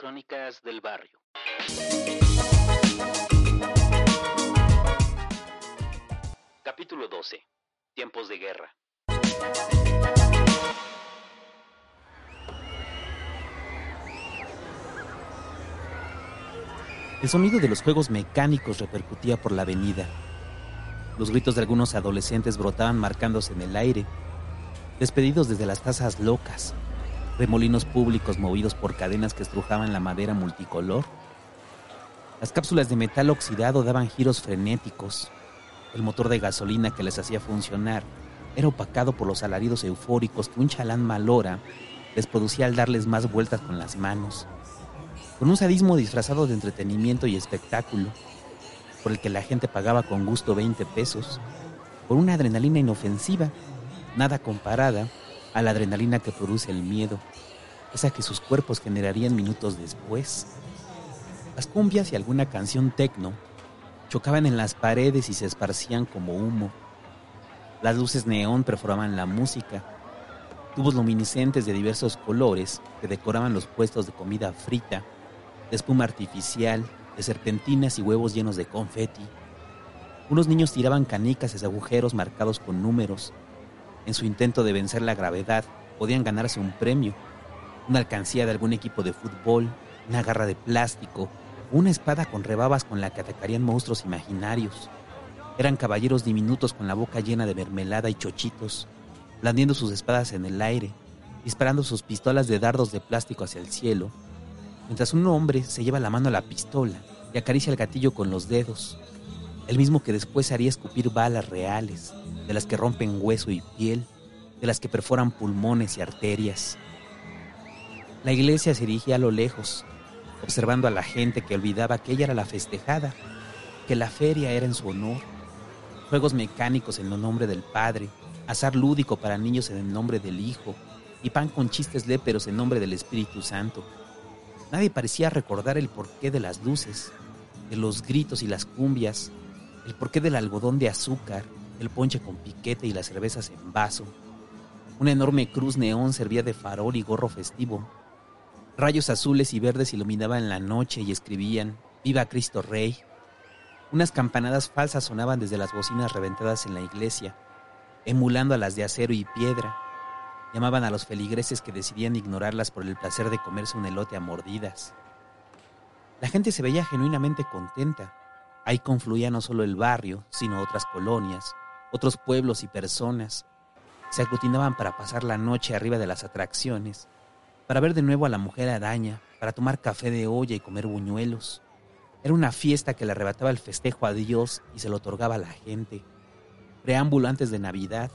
Crónicas del Barrio. Capítulo 12. Tiempos de guerra. El sonido de los juegos mecánicos repercutía por la avenida. Los gritos de algunos adolescentes brotaban marcándose en el aire, despedidos desde las tazas locas, remolinos públicos movidos por cadenas que estrujaban la madera multicolor. Las cápsulas de metal oxidado daban giros frenéticos. El motor de gasolina que les hacía funcionar era opacado por los alaridos eufóricos que un chalán malora les producía al darles más vueltas con las manos con un sadismo disfrazado de entretenimiento y espectáculo, por el que la gente pagaba con gusto 20 pesos, por una adrenalina inofensiva, nada comparada a la adrenalina que produce el miedo, esa que sus cuerpos generarían minutos después. Las cumbias y alguna canción tecno chocaban en las paredes y se esparcían como humo. Las luces neón perforaban la música. Tubos luminiscentes de diversos colores que decoraban los puestos de comida frita de espuma artificial, de serpentinas y huevos llenos de confeti. Unos niños tiraban canicas hacia agujeros marcados con números. En su intento de vencer la gravedad, podían ganarse un premio, una alcancía de algún equipo de fútbol, una garra de plástico, una espada con rebabas con la que atacarían monstruos imaginarios. Eran caballeros diminutos con la boca llena de mermelada y chochitos, blandiendo sus espadas en el aire, disparando sus pistolas de dardos de plástico hacia el cielo mientras un hombre se lleva la mano a la pistola y acaricia el gatillo con los dedos, el mismo que después haría escupir balas reales, de las que rompen hueso y piel, de las que perforan pulmones y arterias. La iglesia se dirigía a lo lejos, observando a la gente que olvidaba que ella era la festejada, que la feria era en su honor, juegos mecánicos en nombre del Padre, azar lúdico para niños en nombre del Hijo, y pan con chistes léperos en nombre del Espíritu Santo. Nadie parecía recordar el porqué de las luces, de los gritos y las cumbias, el porqué del algodón de azúcar, el ponche con piquete y las cervezas en vaso. Una enorme cruz neón servía de farol y gorro festivo. Rayos azules y verdes iluminaban la noche y escribían Viva Cristo Rey. Unas campanadas falsas sonaban desde las bocinas reventadas en la iglesia, emulando a las de acero y piedra Llamaban a los feligreses que decidían ignorarlas por el placer de comerse un elote a mordidas. La gente se veía genuinamente contenta. Ahí confluía no solo el barrio, sino otras colonias, otros pueblos y personas. Se aglutinaban para pasar la noche arriba de las atracciones, para ver de nuevo a la mujer araña, para tomar café de olla y comer buñuelos. Era una fiesta que le arrebataba el festejo a Dios y se lo otorgaba a la gente. Preámbulo antes de Navidad,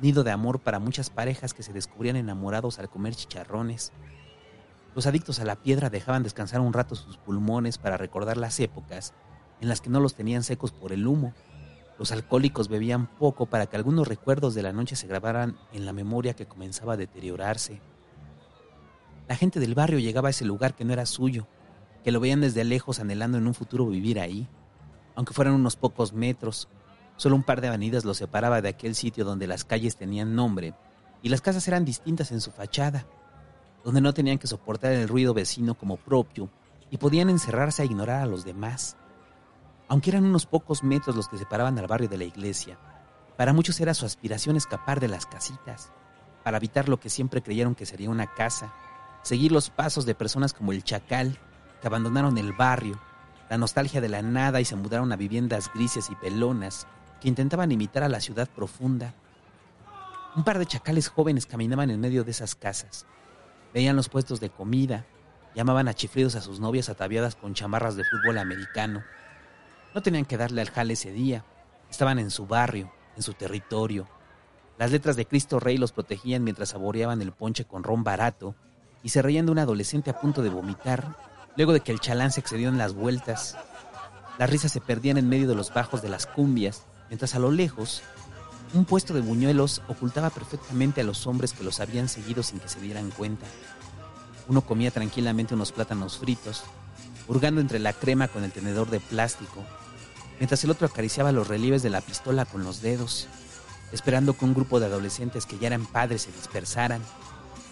nido de amor para muchas parejas que se descubrían enamorados al comer chicharrones. Los adictos a la piedra dejaban descansar un rato sus pulmones para recordar las épocas en las que no los tenían secos por el humo. Los alcohólicos bebían poco para que algunos recuerdos de la noche se grabaran en la memoria que comenzaba a deteriorarse. La gente del barrio llegaba a ese lugar que no era suyo, que lo veían desde lejos anhelando en un futuro vivir ahí, aunque fueran unos pocos metros, Solo un par de avenidas los separaba de aquel sitio donde las calles tenían nombre y las casas eran distintas en su fachada, donde no tenían que soportar el ruido vecino como propio y podían encerrarse a ignorar a los demás. Aunque eran unos pocos metros los que separaban al barrio de la iglesia, para muchos era su aspiración escapar de las casitas, para evitar lo que siempre creyeron que sería una casa, seguir los pasos de personas como el Chacal, que abandonaron el barrio, la nostalgia de la nada y se mudaron a viviendas grises y pelonas, que intentaban imitar a la ciudad profunda. Un par de chacales jóvenes caminaban en medio de esas casas. Veían los puestos de comida, llamaban a chiflidos a sus novias ataviadas con chamarras de fútbol americano. No tenían que darle al jale ese día. Estaban en su barrio, en su territorio. Las letras de Cristo Rey los protegían mientras saboreaban el ponche con ron barato y se reían de un adolescente a punto de vomitar, luego de que el chalán se excedió en las vueltas. Las risas se perdían en medio de los bajos de las cumbias mientras a lo lejos un puesto de buñuelos ocultaba perfectamente a los hombres que los habían seguido sin que se dieran cuenta. Uno comía tranquilamente unos plátanos fritos, hurgando entre la crema con el tenedor de plástico, mientras el otro acariciaba los relieves de la pistola con los dedos, esperando que un grupo de adolescentes que ya eran padres se dispersaran,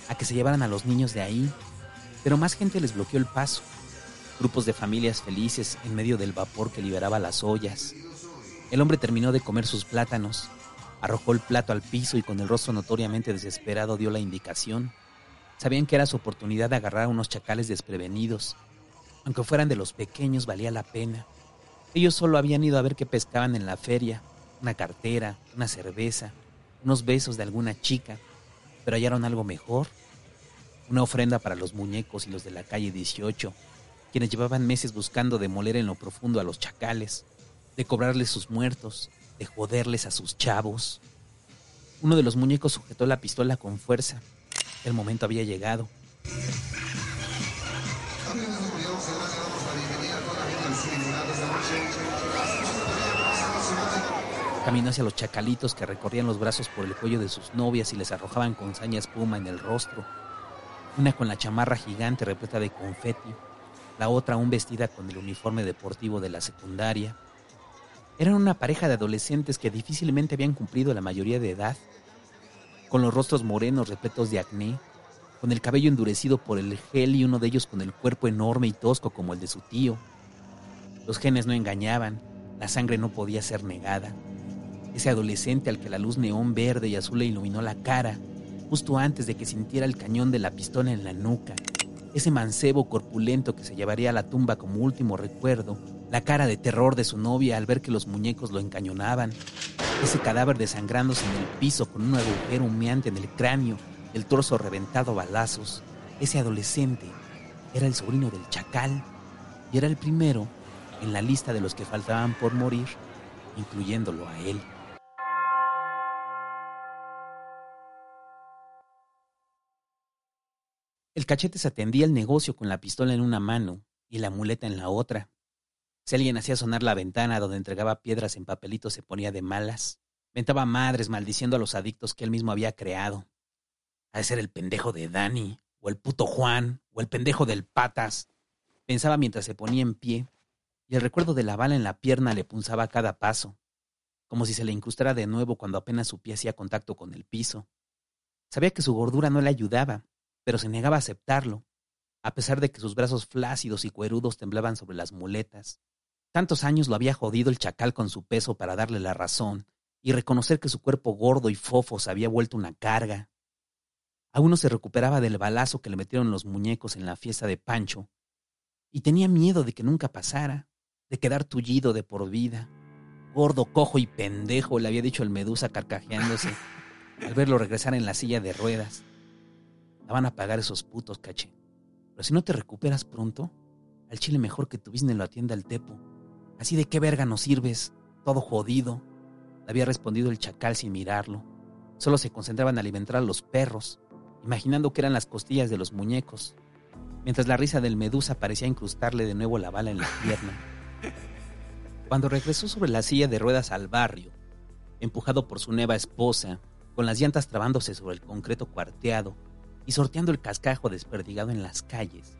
a que se llevaran a los niños de ahí, Pero más gente les bloqueó el paso. Grupos de familias felices en medio del vapor que liberaba las ollas. El hombre terminó de comer sus plátanos, arrojó el plato al piso y con el rostro notoriamente desesperado dio la indicación. Sabían que era su oportunidad de agarrar a unos chacales desprevenidos. Aunque fueran de los pequeños, valía la pena. Ellos solo habían ido a ver qué pescaban en la feria, una cartera, una cerveza, unos besos de alguna chica, pero hallaron algo mejor. Una ofrenda para los muñecos y los de la calle 18, quienes llevaban meses buscando demoler en lo profundo a los chacales, de cobrarles sus muertos, de joderles a sus chavos. Uno de los muñecos sujetó la pistola con fuerza. El momento había llegado. Caminó hacia los chacalitos que recorrían los brazos por el cuello de sus novias y les arrojaban con saña espuma en el rostro. Una con la chamarra gigante repleta de confeti, la otra aún vestida con el uniforme deportivo de la secundaria. Eran una pareja de adolescentes que difícilmente habían cumplido la mayoría de edad, con los rostros morenos repletos de acné, con el cabello endurecido por el gel y uno de ellos con el cuerpo enorme y tosco como el de su tío. Los genes no engañaban, la sangre no podía ser negada ese adolescente al que la luz neón verde y azul le iluminó la cara, justo antes de que sintiera el cañón de la pistola en la nuca, ese mancebo corpulento que se llevaría a la tumba como último recuerdo, la cara de terror de su novia al ver que los muñecos lo encañonaban, ese cadáver desangrándose en el piso con un agujero humeante en el cráneo, el torso reventado a balazos, ese adolescente era el sobrino del chacal y era el primero en la lista de los que faltaban por morir, incluyéndolo a él. El cachete se atendía el negocio con la pistola en una mano y la muleta en la otra. Si alguien hacía sonar la ventana donde entregaba piedras en papelitos se ponía de malas. Ventaba madres maldiciendo a los adictos que él mismo había creado. Ha de ser el pendejo de Dani, o el puto Juan, o el pendejo del Patas. Pensaba mientras se ponía en pie, y el recuerdo de la bala en la pierna le punzaba a cada paso, como si se le incrustara de nuevo cuando apenas su pie hacía contacto con el piso. Sabía que su gordura no le ayudaba, pero se negaba a aceptarlo, a pesar de que sus brazos flácidos y cuerudos temblaban sobre las muletas. Tantos años lo había jodido el chacal con su peso para darle la razón y reconocer que su cuerpo gordo y fofo se había vuelto una carga. Aún no se recuperaba del balazo que le metieron los muñecos en la fiesta de Pancho, y tenía miedo de que nunca pasara, de quedar tullido de por vida. Gordo, cojo y pendejo, le había dicho el medusa carcajeándose al verlo regresar en la silla de ruedas. La van a pagar esos putos, caché. Pero si no te recuperas pronto, al chile mejor que tu business lo atienda el tepo. Así de qué verga nos sirves, todo jodido. Le había respondido el chacal sin mirarlo. Solo se concentraba en alimentar a los perros, imaginando que eran las costillas de los muñecos, mientras la risa del medusa parecía incrustarle de nuevo la bala en la pierna. Cuando regresó sobre la silla de ruedas al barrio, empujado por su nueva esposa, con las llantas trabándose sobre el concreto cuarteado, y sorteando el cascajo desperdigado en las calles,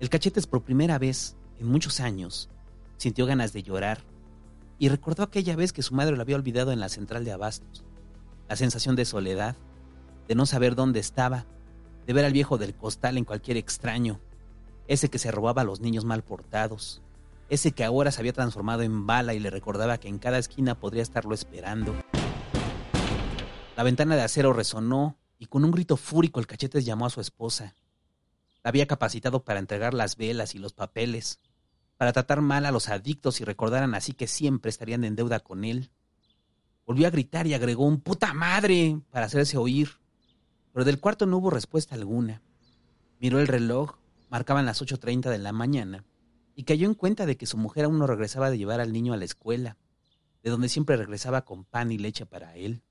el cachetes por primera vez en muchos años sintió ganas de llorar y recordó aquella vez que su madre lo había olvidado en la central de abastos. La sensación de soledad, de no saber dónde estaba, de ver al viejo del costal en cualquier extraño, ese que se robaba a los niños mal portados, ese que ahora se había transformado en bala y le recordaba que en cada esquina podría estarlo esperando. La ventana de acero resonó y con un grito fúrico el cachetes llamó a su esposa. La había capacitado para entregar las velas y los papeles, para tratar mal a los adictos y recordaran así que siempre estarían en deuda con él. Volvió a gritar y agregó un puta madre para hacerse oír, pero del cuarto no hubo respuesta alguna. Miró el reloj, marcaban las 8.30 de la mañana, y cayó en cuenta de que su mujer aún no regresaba de llevar al niño a la escuela, de donde siempre regresaba con pan y leche para él.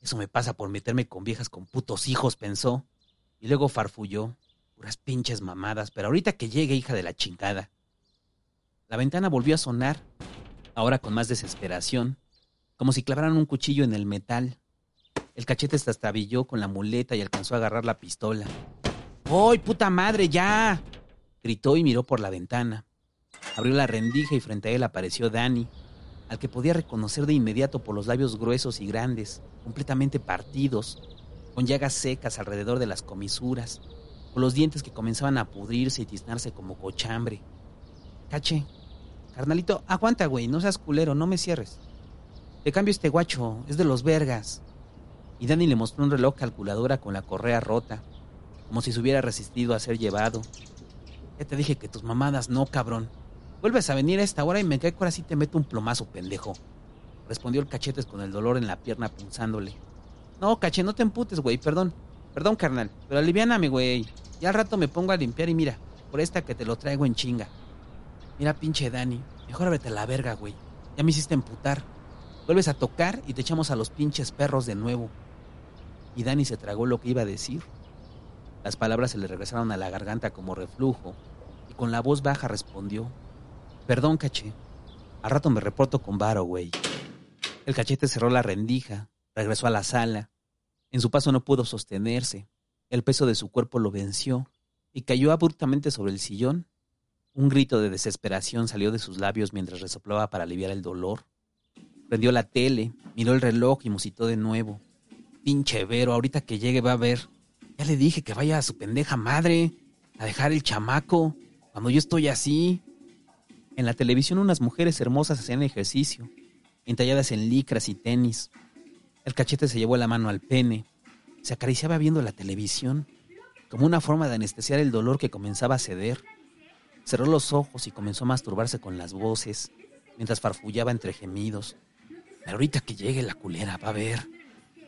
Eso me pasa por meterme con viejas con putos hijos, pensó. Y luego farfulló. Puras pinches mamadas, pero ahorita que llegue, hija de la chingada. La ventana volvió a sonar, ahora con más desesperación, como si clavaran un cuchillo en el metal. El cachete se con la muleta y alcanzó a agarrar la pistola. ¡Ay, puta madre, ya! gritó y miró por la ventana. Abrió la rendija y frente a él apareció Danny, al que podía reconocer de inmediato por los labios gruesos y grandes, completamente partidos, con llagas secas alrededor de las comisuras, con los dientes que comenzaban a pudrirse y tiznarse como cochambre. Caché, carnalito, aguanta, güey, no seas culero, no me cierres. Te cambio este guacho, es de los vergas. Y Dani le mostró un reloj calculadora con la correa rota, como si se hubiera resistido a ser llevado. Ya te dije que tus mamadas no, cabrón. Vuelves a venir a esta hora y me cae que ahora te meto un plomazo, pendejo. Respondió el cachetes con el dolor en la pierna punzándole. No, caché, no te emputes, güey, perdón. Perdón, carnal, pero aliviáname, güey. Ya al rato me pongo a limpiar y mira, por esta que te lo traigo en chinga. Mira, pinche Dani, mejor vete a la verga, güey. Ya me hiciste emputar. Vuelves a tocar y te echamos a los pinches perros de nuevo. Y Dani se tragó lo que iba a decir. Las palabras se le regresaron a la garganta como reflujo y con la voz baja respondió. Perdón, caché. Al rato me reporto con Varo, güey. El cachete cerró la rendija, regresó a la sala. En su paso no pudo sostenerse. El peso de su cuerpo lo venció y cayó abruptamente sobre el sillón. Un grito de desesperación salió de sus labios mientras resoplaba para aliviar el dolor. Prendió la tele, miró el reloj y musitó de nuevo. Pinche Vero, ahorita que llegue va a ver. Ya le dije que vaya a su pendeja madre, a dejar el chamaco, cuando yo estoy así. En la televisión unas mujeres hermosas hacían ejercicio, entalladas en licras y tenis. El cachete se llevó la mano al pene, se acariciaba viendo la televisión, como una forma de anestesiar el dolor que comenzaba a ceder. Cerró los ojos y comenzó a masturbarse con las voces, mientras farfullaba entre gemidos. Ahorita que llegue la culera, va a ver.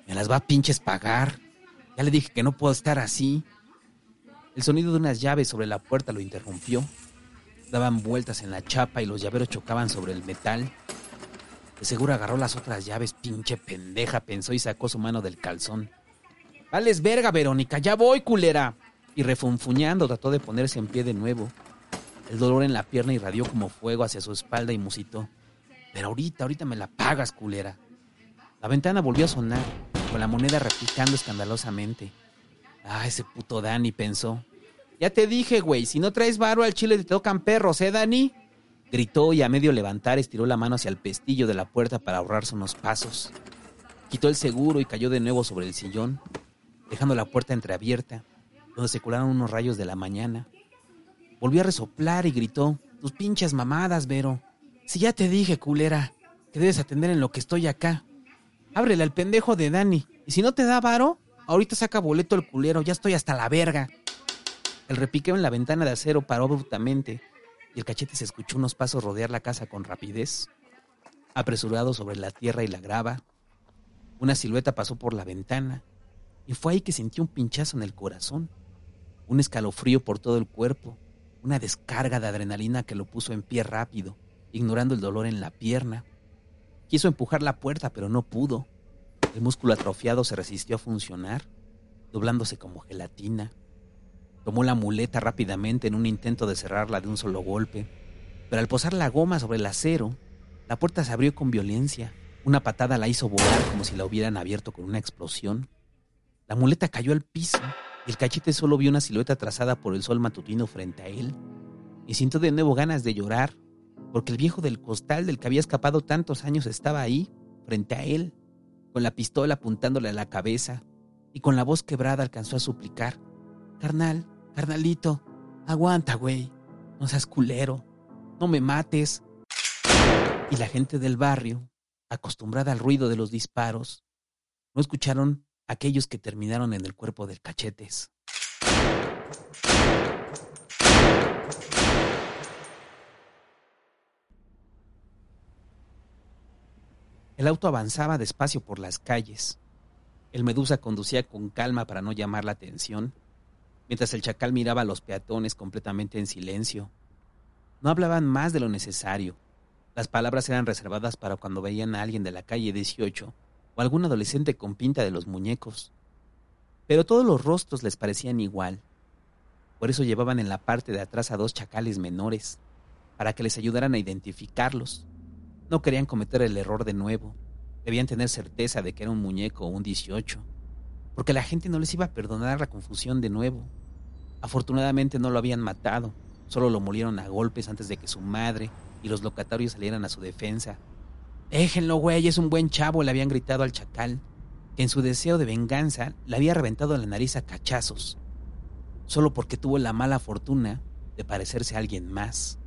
Me las va a pinches pagar. Ya le dije que no puedo estar así. El sonido de unas llaves sobre la puerta lo interrumpió. Daban vueltas en la chapa y los llaveros chocaban sobre el metal. De seguro agarró las otras llaves, pinche pendeja, pensó y sacó su mano del calzón. Vales verga, Verónica, ya voy, culera. Y refunfuñando trató de ponerse en pie de nuevo. El dolor en la pierna irradió como fuego hacia su espalda y musitó. Pero ahorita, ahorita me la pagas, culera. La ventana volvió a sonar, con la moneda replicando escandalosamente. Ah, ese puto Dani, pensó. Ya te dije, güey, si no traes varo al chile te tocan perros, ¿eh, Dani? Gritó y a medio levantar estiró la mano hacia el pestillo de la puerta para ahorrarse unos pasos. Quitó el seguro y cayó de nuevo sobre el sillón, dejando la puerta entreabierta, donde se colaron unos rayos de la mañana. Volvió a resoplar y gritó, tus pinches mamadas, Vero. Si ya te dije, culera, que debes atender en lo que estoy acá. Ábrele al pendejo de Dani. Y si no te da varo, ahorita saca boleto el culero, ya estoy hasta la verga. El repiqueo en la ventana de acero paró abruptamente y el cachete se escuchó unos pasos rodear la casa con rapidez. Apresurado sobre la tierra y la grava, una silueta pasó por la ventana y fue ahí que sintió un pinchazo en el corazón, un escalofrío por todo el cuerpo, una descarga de adrenalina que lo puso en pie rápido, ignorando el dolor en la pierna. Quiso empujar la puerta, pero no pudo. El músculo atrofiado se resistió a funcionar, doblándose como gelatina. Tomó la muleta rápidamente en un intento de cerrarla de un solo golpe, pero al posar la goma sobre el acero, la puerta se abrió con violencia. Una patada la hizo volar como si la hubieran abierto con una explosión. La muleta cayó al piso y el cachete solo vio una silueta trazada por el sol matutino frente a él. Y sintió de nuevo ganas de llorar, porque el viejo del costal del que había escapado tantos años estaba ahí, frente a él, con la pistola apuntándole a la cabeza, y con la voz quebrada alcanzó a suplicar, Carnal, carnalito, aguanta, güey, no seas culero, no me mates. Y la gente del barrio, acostumbrada al ruido de los disparos, no escucharon aquellos que terminaron en el cuerpo del cachetes. El auto avanzaba despacio por las calles. El Medusa conducía con calma para no llamar la atención, mientras el chacal miraba a los peatones completamente en silencio. No hablaban más de lo necesario. Las palabras eran reservadas para cuando veían a alguien de la calle 18 o algún adolescente con pinta de los muñecos. Pero todos los rostros les parecían igual. Por eso llevaban en la parte de atrás a dos chacales menores, para que les ayudaran a identificarlos. No querían cometer el error de nuevo. Debían tener certeza de que era un muñeco o un 18, porque la gente no les iba a perdonar la confusión de nuevo. Afortunadamente no lo habían matado, solo lo molieron a golpes antes de que su madre y los locatarios salieran a su defensa. Déjenlo, güey, es un buen chavo, le habían gritado al chacal, que en su deseo de venganza le había reventado la nariz a cachazos. solo porque tuvo la mala fortuna de parecerse a alguien más.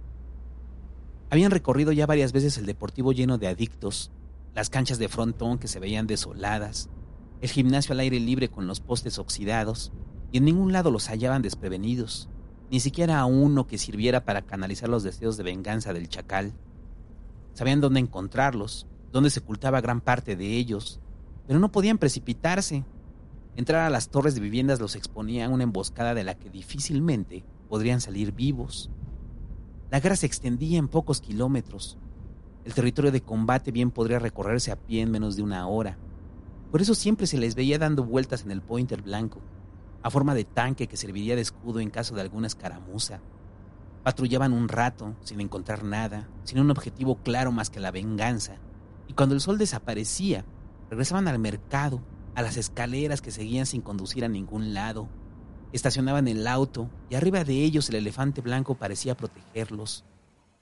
Habían recorrido ya varias veces el deportivo lleno de adictos, las canchas de frontón que se veían desoladas, el gimnasio al aire libre con los postes oxidados, y en ningún lado los hallaban desprevenidos, ni siquiera a uno que sirviera para canalizar los deseos de venganza del chacal. Sabían dónde encontrarlos, dónde se ocultaba gran parte de ellos, pero no podían precipitarse. Entrar a las torres de viviendas los exponía a una emboscada de la que difícilmente podrían salir vivos. La guerra se extendía en pocos kilómetros. El territorio de combate bien podría recorrerse a pie en menos de una hora. Por eso siempre se les veía dando vueltas en el pointer blanco, a forma de tanque que serviría de escudo en caso de alguna escaramuza. Patrullaban un rato, sin encontrar nada, sin un objetivo claro más que la venganza, y cuando el sol desaparecía, regresaban al mercado, a las escaleras que seguían sin conducir a ningún lado. Estacionaban el auto y arriba de ellos el elefante blanco parecía protegerlos,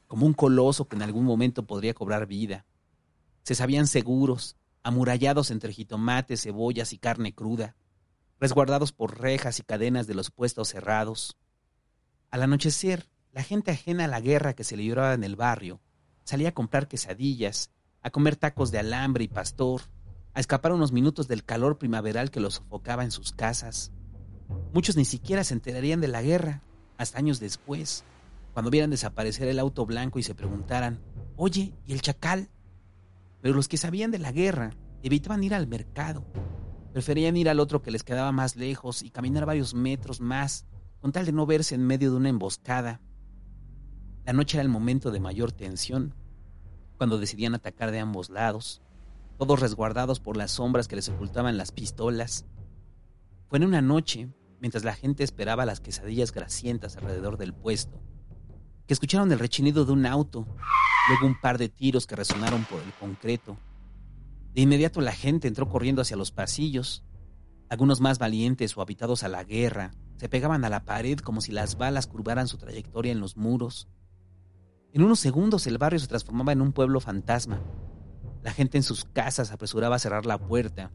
como un coloso que en algún momento podría cobrar vida. Se sabían seguros, amurallados entre jitomates, cebollas y carne cruda, resguardados por rejas y cadenas de los puestos cerrados. Al anochecer, la gente ajena a la guerra que se libraba en el barrio salía a comprar quesadillas, a comer tacos de alambre y pastor, a escapar unos minutos del calor primaveral que los sofocaba en sus casas. Muchos ni siquiera se enterarían de la guerra, hasta años después, cuando vieran desaparecer el auto blanco y se preguntaran, oye, ¿y el chacal? Pero los que sabían de la guerra evitaban ir al mercado. Preferían ir al otro que les quedaba más lejos y caminar varios metros más, con tal de no verse en medio de una emboscada. La noche era el momento de mayor tensión, cuando decidían atacar de ambos lados, todos resguardados por las sombras que les ocultaban las pistolas. Fue en una noche, mientras la gente esperaba las quesadillas grasientas alrededor del puesto, que escucharon el rechinido de un auto luego un par de tiros que resonaron por el concreto. De inmediato la gente entró corriendo hacia los pasillos. Algunos más valientes o habitados a la guerra se pegaban a la pared como si las balas curvaran su trayectoria en los muros. En unos segundos el barrio se transformaba en un pueblo fantasma. La gente en sus casas apresuraba a cerrar la puerta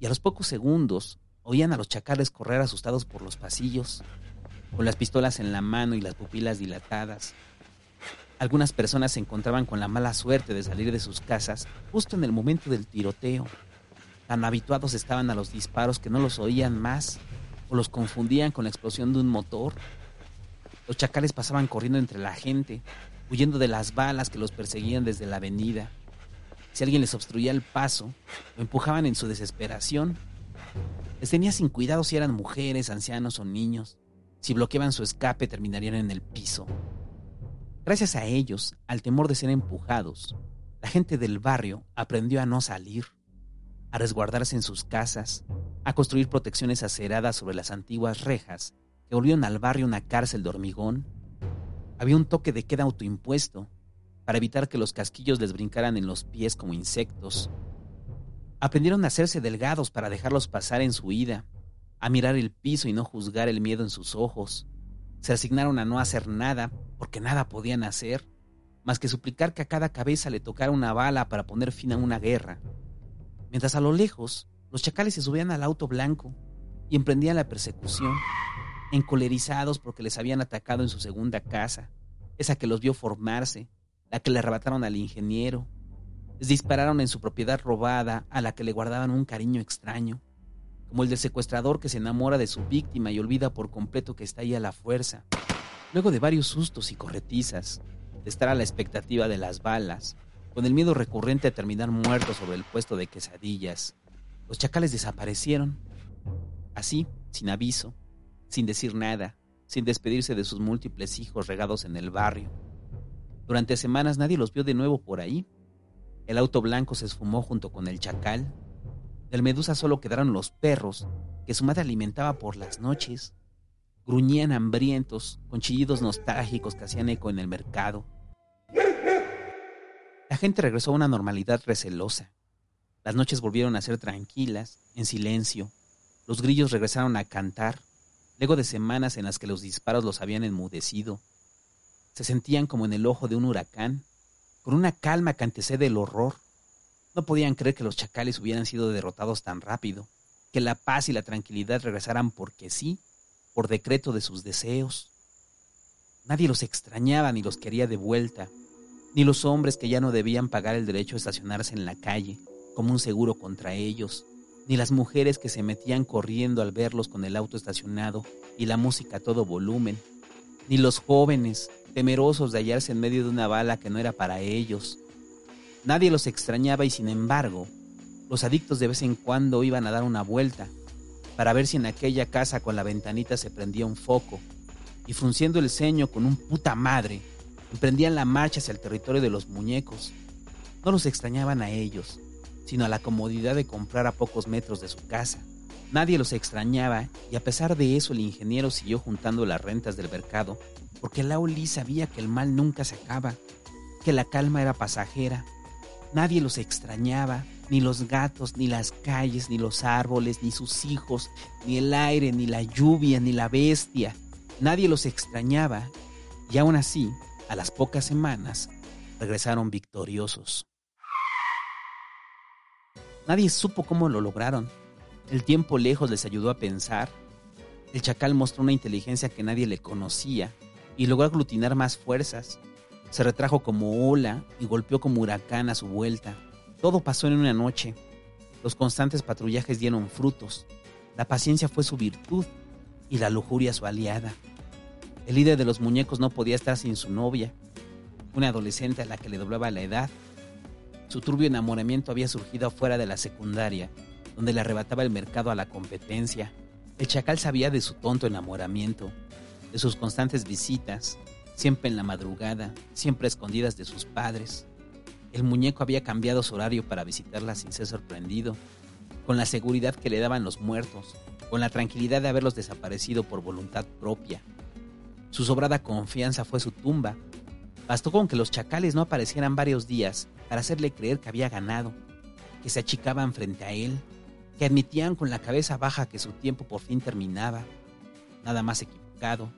y a los pocos segundos oían a los chacales correr asustados por los pasillos, con las pistolas en la mano y las pupilas dilatadas. Algunas personas se encontraban con la mala suerte de salir de sus casas justo en el momento del tiroteo. Tan habituados estaban a los disparos que no los oían más o los confundían con la explosión de un motor. Los chacales pasaban corriendo entre la gente, huyendo de las balas que los perseguían desde la avenida. Si alguien les obstruía el paso, lo empujaban en su desesperación. Les tenía sin cuidado si eran mujeres, ancianos o niños. Si bloqueaban su escape, terminarían en el piso. Gracias a ellos, al temor de ser empujados, la gente del barrio aprendió a no salir, a resguardarse en sus casas, a construir protecciones aceradas sobre las antiguas rejas que volvieron al barrio una cárcel de hormigón. Había un toque de queda autoimpuesto para evitar que los casquillos les brincaran en los pies como insectos. Aprendieron a hacerse delgados para dejarlos pasar en su huida, a mirar el piso y no juzgar el miedo en sus ojos, se asignaron a no hacer nada, porque nada podían hacer, más que suplicar que a cada cabeza le tocara una bala para poner fin a una guerra. Mientras a lo lejos, los chacales se subían al auto blanco y emprendían la persecución, encolerizados porque les habían atacado en su segunda casa, esa que los vio formarse, la que le arrebataron al ingeniero. Les dispararon en su propiedad robada, a la que le guardaban un cariño extraño como el del secuestrador que se enamora de su víctima y olvida por completo que está ahí a la fuerza. Luego de varios sustos y corretizas, de estar a la expectativa de las balas, con el miedo recurrente a terminar muertos sobre el puesto de quesadillas, los chacales desaparecieron. Así, sin aviso, sin decir nada, sin despedirse de sus múltiples hijos regados en el barrio. Durante semanas nadie los vio de nuevo por ahí. El auto blanco se esfumó junto con el chacal del Medusa solo quedaron los perros, que su madre alimentaba por las noches. Gruñían hambrientos, con chillidos nostálgicos que hacían eco en el mercado. La gente regresó a una normalidad recelosa. Las noches volvieron a ser tranquilas, en silencio. Los grillos regresaron a cantar, luego de semanas en las que los disparos los habían enmudecido. Se sentían como en el ojo de un huracán, con una calma que antecede el horror. No podían creer que los chacales hubieran sido derrotados tan rápido, que la paz y la tranquilidad regresaran porque sí, por decreto de sus deseos. Nadie los extrañaba ni los quería de vuelta, ni los hombres que ya no debían pagar el derecho a estacionarse en la calle como un seguro contra ellos, ni las mujeres que se metían corriendo al verlos con el auto estacionado y la música a todo volumen, ni los jóvenes temerosos de hallarse en medio de una bala que no era para ellos. Nadie los extrañaba y sin embargo, los adictos de vez en cuando iban a dar una vuelta para ver si en aquella casa con la ventanita se prendía un foco y frunciendo el ceño con un puta madre, emprendían la marcha hacia el territorio de los muñecos. No los extrañaban a ellos, sino a la comodidad de comprar a pocos metros de su casa. Nadie los extrañaba y a pesar de eso el ingeniero siguió juntando las rentas del mercado porque Lauli sabía que el mal nunca se acaba, que la calma era pasajera. Nadie los extrañaba, ni los gatos, ni las calles, ni los árboles, ni sus hijos, ni el aire, ni la lluvia, ni la bestia. Nadie los extrañaba y aún así, a las pocas semanas, regresaron victoriosos. Nadie supo cómo lo lograron. El tiempo lejos les ayudó a pensar. El chacal mostró una inteligencia que nadie le conocía y logró aglutinar más fuerzas. Se retrajo como ola y golpeó como huracán a su vuelta. Todo pasó en una noche. Los constantes patrullajes dieron frutos. La paciencia fue su virtud y la lujuria su aliada. El líder de los muñecos no podía estar sin su novia, una adolescente a la que le doblaba la edad su turbio enamoramiento había surgido afuera de la secundaria, donde le arrebataba el mercado a la competencia. El chacal sabía de su tonto enamoramiento, de sus constantes visitas, siempre en la madrugada, siempre escondidas de sus padres. El muñeco había cambiado su horario para visitarla sin ser sorprendido, con la seguridad que le daban los muertos, con la tranquilidad de haberlos desaparecido por voluntad propia. Su sobrada confianza fue su tumba. Bastó con que los chacales no aparecieran varios días para hacerle creer que había ganado, que se achicaban frente a él, que admitían con la cabeza baja que su tiempo por fin terminaba, nada más equivocado,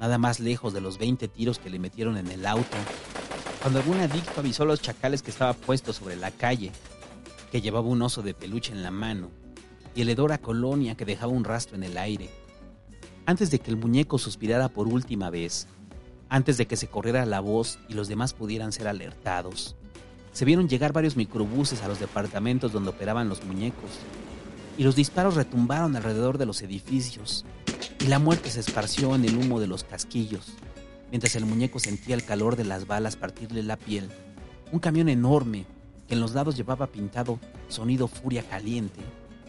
nada más lejos de los 20 tiros que le metieron en el auto. Cuando algún adicto avisó a los chacales que estaba puesto sobre la calle, que llevaba un oso de peluche en la mano, y el hedor a colonia que dejaba un rastro en el aire. Antes de que el muñeco suspirara por última vez, antes de que se corriera la voz y los demás pudieran ser alertados, se vieron llegar varios microbuses a los departamentos donde operaban los muñecos, y los disparos retumbaron alrededor de los edificios, y la muerte se esparció en el humo de los casquillos, mientras el muñeco sentía el calor de las balas partirle la piel. Un camión enorme, que en los lados llevaba pintado Sonido Furia Caliente,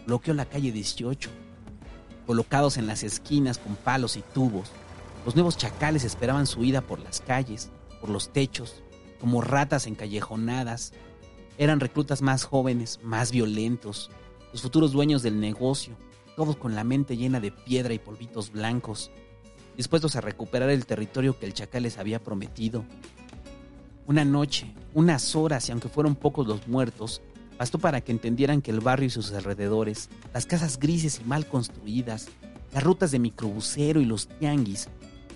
bloqueó la calle 18. Colocados en las esquinas con palos y tubos, los nuevos chacales esperaban su ida por las calles, por los techos, como ratas encallejonadas. Eran reclutas más jóvenes, más violentos, los futuros dueños del negocio, todos con la mente llena de piedra y polvitos blancos, dispuestos a recuperar el territorio que el chacal les había prometido. Una noche, unas horas y aunque fueron pocos los muertos, bastó para que entendieran que el barrio y sus alrededores, las casas grises y mal construidas, las rutas de microbusero y los tianguis,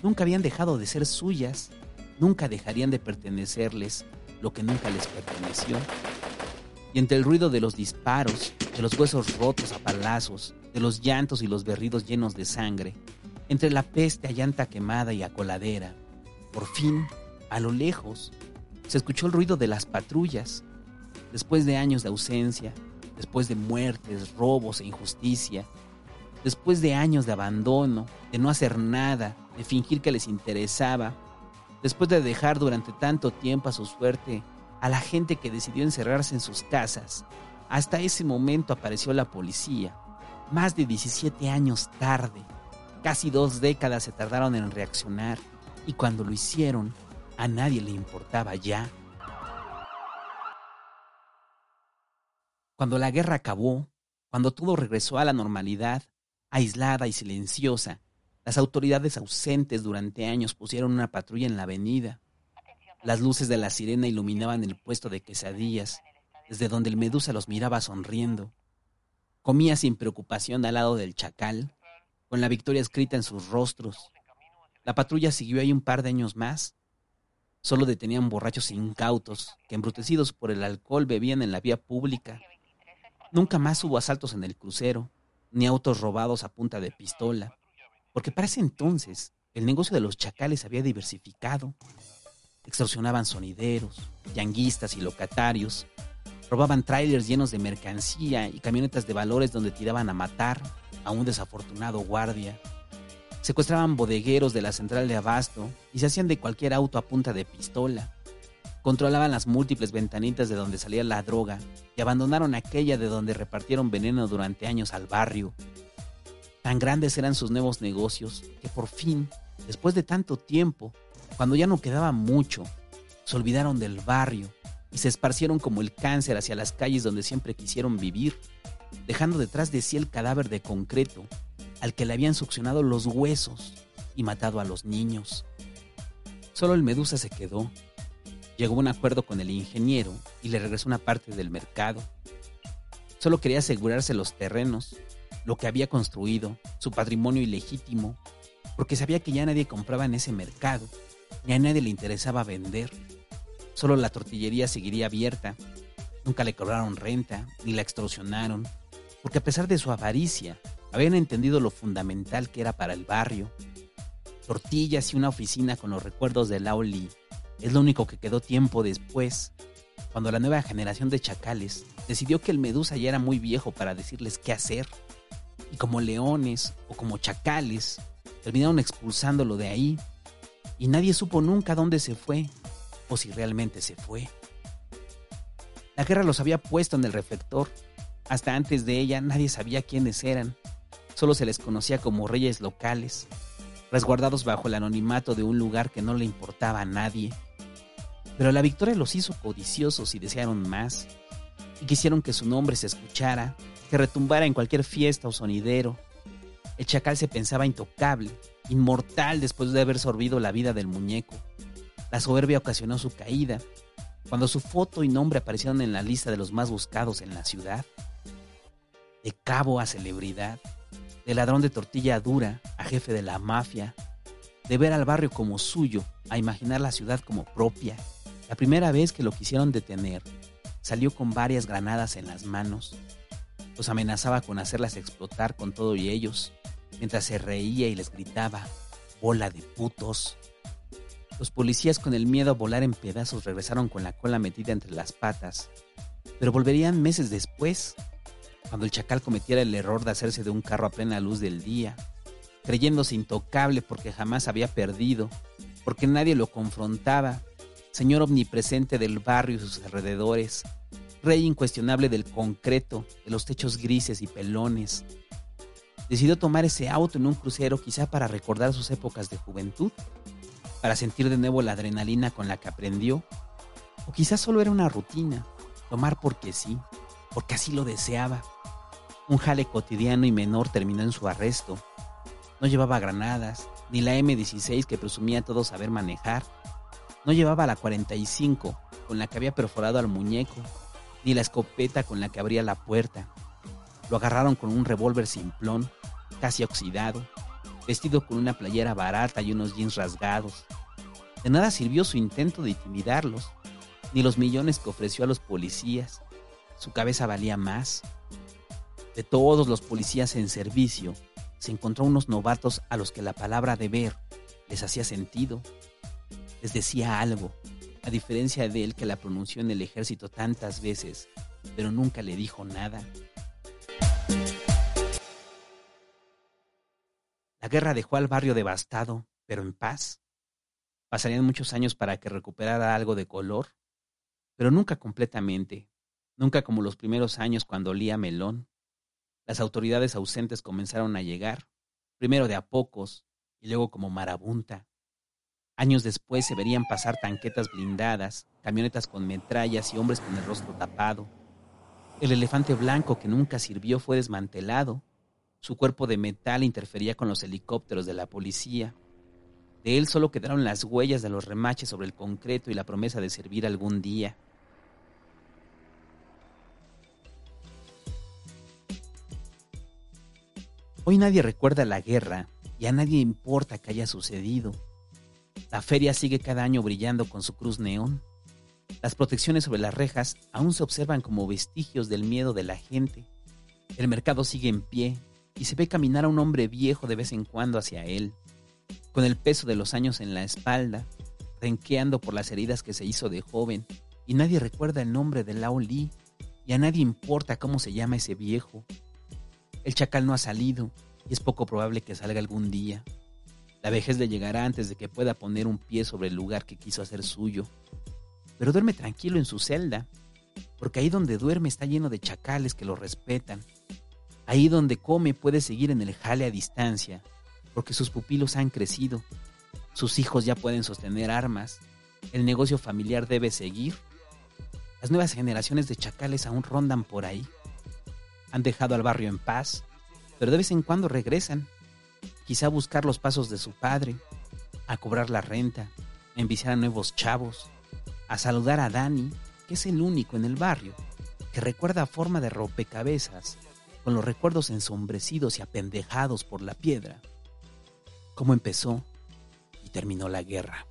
nunca habían dejado de ser suyas nunca dejarían de pertenecerles lo que nunca les perteneció. Y entre el ruido de los disparos, de los huesos rotos a palazos, de los llantos y los berridos llenos de sangre, entre la peste a llanta quemada y a coladera, por fin, a lo lejos, se escuchó el ruido de las patrullas. Después de años de ausencia, después de muertes, robos e injusticia, después de años de abandono, de no hacer nada, de fingir que les interesaba, después de dejar durante tanto tiempo a su suerte a la gente que decidió encerrarse en sus casas. Hasta ese momento apareció la policía, más de 17 años tarde. Casi dos décadas se tardaron en reaccionar y cuando lo hicieron, a nadie le importaba ya. Cuando la guerra acabó, cuando todo regresó a la normalidad, aislada y silenciosa, las autoridades ausentes durante años pusieron una patrulla en la avenida. Las luces de la sirena iluminaban el puesto de quesadillas, desde donde el medusa los miraba sonriendo. Comía sin preocupación al lado del chacal, con la victoria escrita en sus rostros. La patrulla siguió ahí un par de años más. Solo detenían borrachos incautos que, embrutecidos por el alcohol, bebían en la vía pública. Nunca más hubo asaltos en el crucero, ni autos robados a punta de pistola. porque para ese entonces el negocio de los chacales había diversificado. Extorsionaban sonideros, yanguistas y locatarios, robaban trailers llenos de mercancía y camionetas de valores donde tiraban a matar a un desafortunado guardia. Secuestraban bodegueros de la central de abasto y se hacían de cualquier auto a punta de pistola. Controlaban las múltiples ventanitas de donde salía la droga y abandonaron aquella de donde repartieron veneno durante años al barrio. Tan grandes eran sus nuevos negocios que por fin, después de tanto tiempo, cuando ya no quedaba mucho, se olvidaron del barrio y se esparcieron como el cáncer hacia las calles donde siempre quisieron vivir, dejando detrás de sí el cadáver de concreto al que le habían succionado los huesos y matado a los niños. Solo el Medusa se quedó. Llegó a un acuerdo con el ingeniero y le regresó una parte del mercado. Solo quería asegurarse los terrenos, lo que había construido, su patrimonio ilegítimo, porque sabía que ya nadie compraba en ese mercado, ni a nadie le interesaba vender. Solo la tortillería seguiría abierta. Nunca le cobraron renta, ni la extorsionaron, porque a pesar de su avaricia, habían entendido lo fundamental que era para el barrio. Tortillas y una oficina con los recuerdos de Laoli es lo único que quedó tiempo después, cuando la nueva generación de chacales decidió que el Medusa ya era muy viejo para decirles qué hacer. Y como leones o como chacales, terminaron expulsándolo de ahí. Y nadie supo nunca dónde se fue, o si realmente se fue. La guerra los había puesto en el reflector. Hasta antes de ella nadie sabía quiénes eran. Solo se les conocía como reyes locales, resguardados bajo el anonimato de un lugar que no le importaba a nadie. Pero la victoria los hizo codiciosos y desearon más, y quisieron que su nombre se escuchara, que retumbara en cualquier fiesta o sonidero. El chacal se pensaba intocable, inmortal después de haber sorbido la vida del muñeco. La soberbia ocasionó su caída, cuando su foto y nombre aparecieron en la lista de los más buscados en la ciudad. De cabo a celebridad, de ladrón de tortilla dura a jefe de la mafia, de ver al barrio como suyo a imaginar la ciudad como propia. La primera vez que lo quisieron detener, salió con varias granadas en las manos. Los amenazaba con hacerlas explotar con todo y ellos, mientras se reía y les gritaba, bola de putos. Los policías con el miedo a volar en pedazos regresaron con la cola metida entre las patas, pero volverían meses después, cuando el chacal cometiera el error de hacerse de un carro a plena luz del día, creyéndose intocable porque jamás había perdido, porque nadie lo confrontaba, señor omnipresente del barrio y sus alrededores, rey incuestionable del concreto, de los techos grises y pelones. Decidió tomar ese auto en un crucero quizá para recordar sus épocas de juventud para sentir de nuevo la adrenalina con la que aprendió. O quizás solo era una rutina, tomar porque sí, porque así lo deseaba. Un jale cotidiano y menor terminó en su arresto. No llevaba granadas, ni la M16 que presumía todo saber manejar. No llevaba la 45 con la que había perforado al muñeco, ni la escopeta con la que abría la puerta. Lo agarraron con un revólver simplón, casi oxidado, vestido con una playera barata y unos jeans rasgados. De nada sirvió su intento de intimidarlos, ni los millones que ofreció a los policías. Su cabeza valía más. De todos los policías en servicio, se encontró unos novatos a los que la palabra deber les hacía sentido. Les decía algo, a diferencia de él que la pronunció en el ejército tantas veces, pero nunca le dijo nada. La guerra dejó al barrio devastado, pero en paz. Pasarían muchos años para que recuperara algo de color, pero nunca completamente, nunca como los primeros años cuando olía melón. Las autoridades ausentes comenzaron a llegar, primero de a pocos y luego como marabunta. Años después se verían pasar tanquetas blindadas, camionetas con metrallas y hombres con el rostro tapado. El elefante blanco que nunca sirvió fue desmantelado su cuerpo de metal interfería con los helicópteros de la policía. De él solo quedaron las huellas de los remaches sobre el concreto y la promesa de servir algún día. Hoy nadie recuerda la guerra y a nadie importa que haya sucedido. La feria sigue cada año brillando con su cruz neón. Las protecciones sobre las rejas aún se observan como vestigios del miedo de la gente. El mercado sigue en pie, y se ve caminar a un hombre viejo de vez en cuando hacia él, con el peso de los años en la espalda, renqueando por las heridas que se hizo de joven, y nadie recuerda el nombre de Lao Li, y a nadie importa cómo se llama ese viejo. El chacal no ha salido, y es poco probable que salga algún día. La vejez le llegará antes de que pueda poner un pie sobre el lugar que quiso hacer suyo. Pero duerme tranquilo en su celda, porque ahí donde duerme está lleno de chacales que lo respetan. Ahí donde come puede seguir en el jale a distancia, porque sus pupilos han crecido, sus hijos ya pueden sostener armas, el negocio familiar debe seguir. Las nuevas generaciones de chacales aún rondan por ahí. Han dejado al barrio en paz, pero de vez en cuando regresan, quizá a buscar los pasos de su padre, a cobrar la renta, a enviciar a nuevos chavos, a saludar a Dani, que es el único en el barrio que recuerda a forma de rompecabezas, con los recuerdos ensombrecidos y apendejados por la piedra, cómo empezó y terminó la guerra.